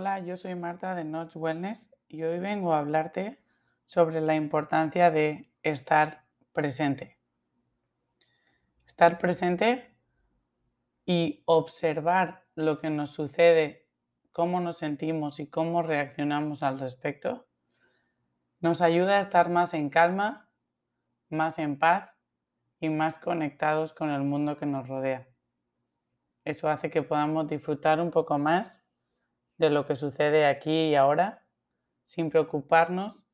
Hola, yo soy Marta de Notch Wellness y hoy vengo a hablarte sobre la importancia de estar presente. Estar presente y observar lo que nos sucede, cómo nos sentimos y cómo reaccionamos al respecto, nos ayuda a estar más en calma, más en paz y más conectados con el mundo que nos rodea. Eso hace que podamos disfrutar un poco más de lo que sucede aquí y ahora, sin preocuparnos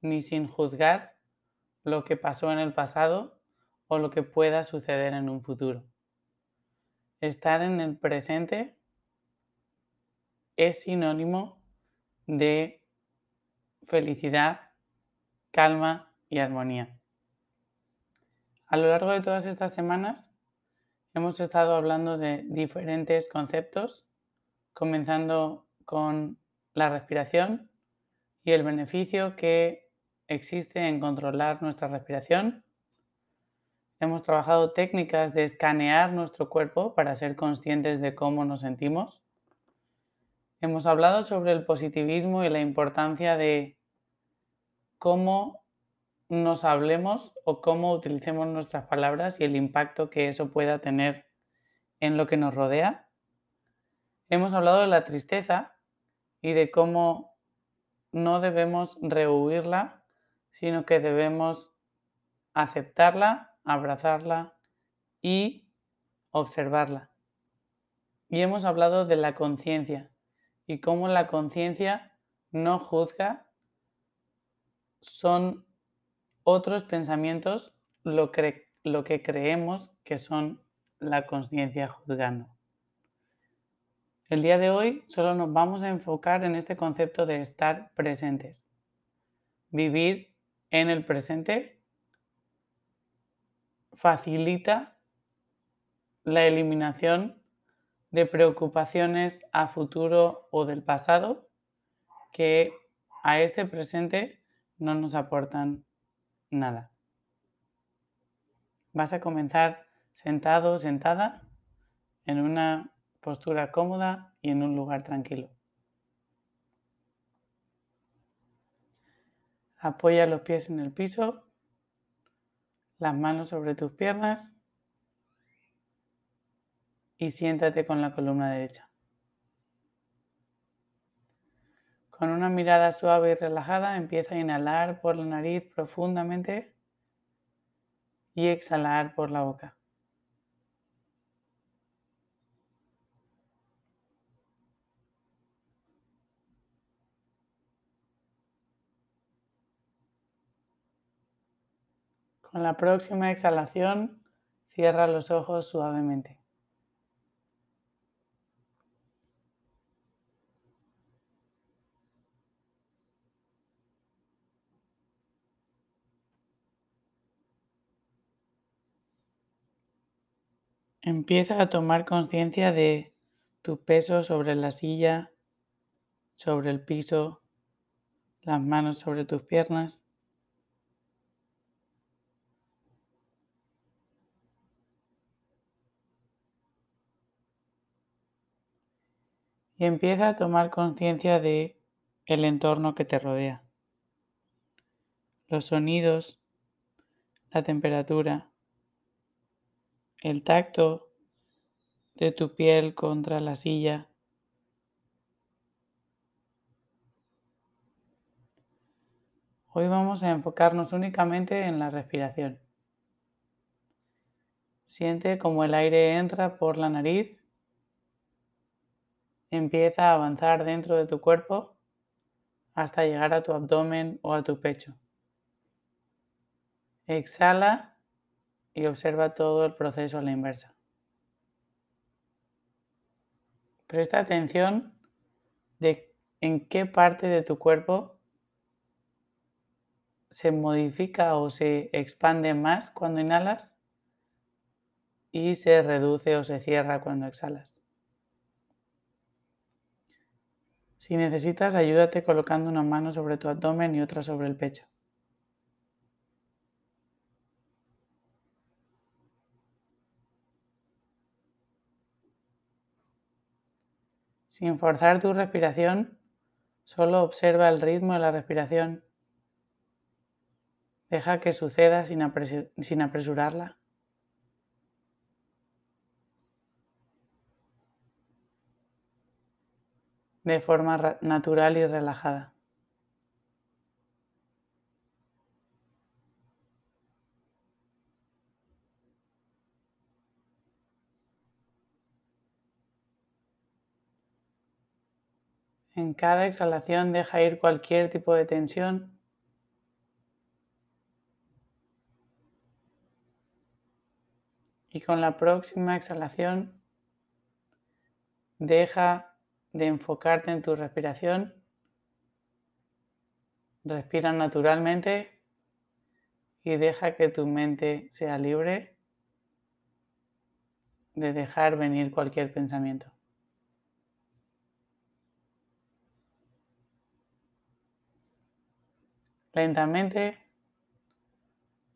ni sin juzgar lo que pasó en el pasado o lo que pueda suceder en un futuro. Estar en el presente es sinónimo de felicidad, calma y armonía. A lo largo de todas estas semanas Hemos estado hablando de diferentes conceptos, comenzando con la respiración y el beneficio que existe en controlar nuestra respiración. Hemos trabajado técnicas de escanear nuestro cuerpo para ser conscientes de cómo nos sentimos. Hemos hablado sobre el positivismo y la importancia de cómo nos hablemos o cómo utilicemos nuestras palabras y el impacto que eso pueda tener en lo que nos rodea. Hemos hablado de la tristeza y de cómo no debemos rehuirla, sino que debemos aceptarla, abrazarla y observarla. Y hemos hablado de la conciencia y cómo la conciencia no juzga, son otros pensamientos lo, que creemos que son la conciencia juzgando. El día de hoy solo nos vamos a enfocar en este concepto de estar presentes. Vivir en el presente facilita la eliminación de preocupaciones a futuro o del pasado que a este presente no nos aportan nada. Vas a comenzar sentado sentada en una postura cómoda y en un lugar tranquilo. Apoya los pies en el piso, las manos sobre tus piernas y siéntate con la columna derecha. Con una mirada suave y relajada empieza a inhalar por la nariz profundamente y exhalar por la boca. Con la próxima exhalación, cierra los ojos suavemente. Empieza a tomar conciencia de tu peso sobre la silla, sobre el piso, las manos sobre tus piernas. Y empieza a tomar conciencia de el entorno que te rodea. Los sonidos, la temperatura, el tacto de tu piel contra la silla. Hoy vamos a enfocarnos únicamente en la respiración. Siente como el aire entra por la nariz, empieza a avanzar dentro de tu cuerpo hasta llegar a tu abdomen o a tu pecho. Exhala y observa todo el proceso a la inversa. Presta atención de en qué parte de tu cuerpo se modifica o se expande más cuando inhalas y se reduce o se cierra cuando exhalas. Si necesitas, ayúdate colocando una mano sobre tu abdomen y otra sobre el pecho. Sin forzar tu respiración, solo observa el ritmo de la respiración. Deja que suceda sin, apresurarla. De forma natural y relajada. En cada exhalación deja ir cualquier tipo de tensión. Y con la próxima exhalación deja de enfocarte en tu respiración. Respira naturalmente y deja que tu mente sea libre de dejar venir cualquier pensamiento. Lentamente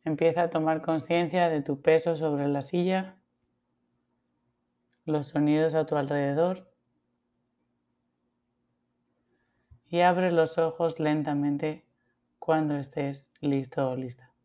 empieza a tomar conciencia de tu peso sobre la silla, los sonidos a tu alrededor y abre los ojos lentamente cuando estés listo o lista.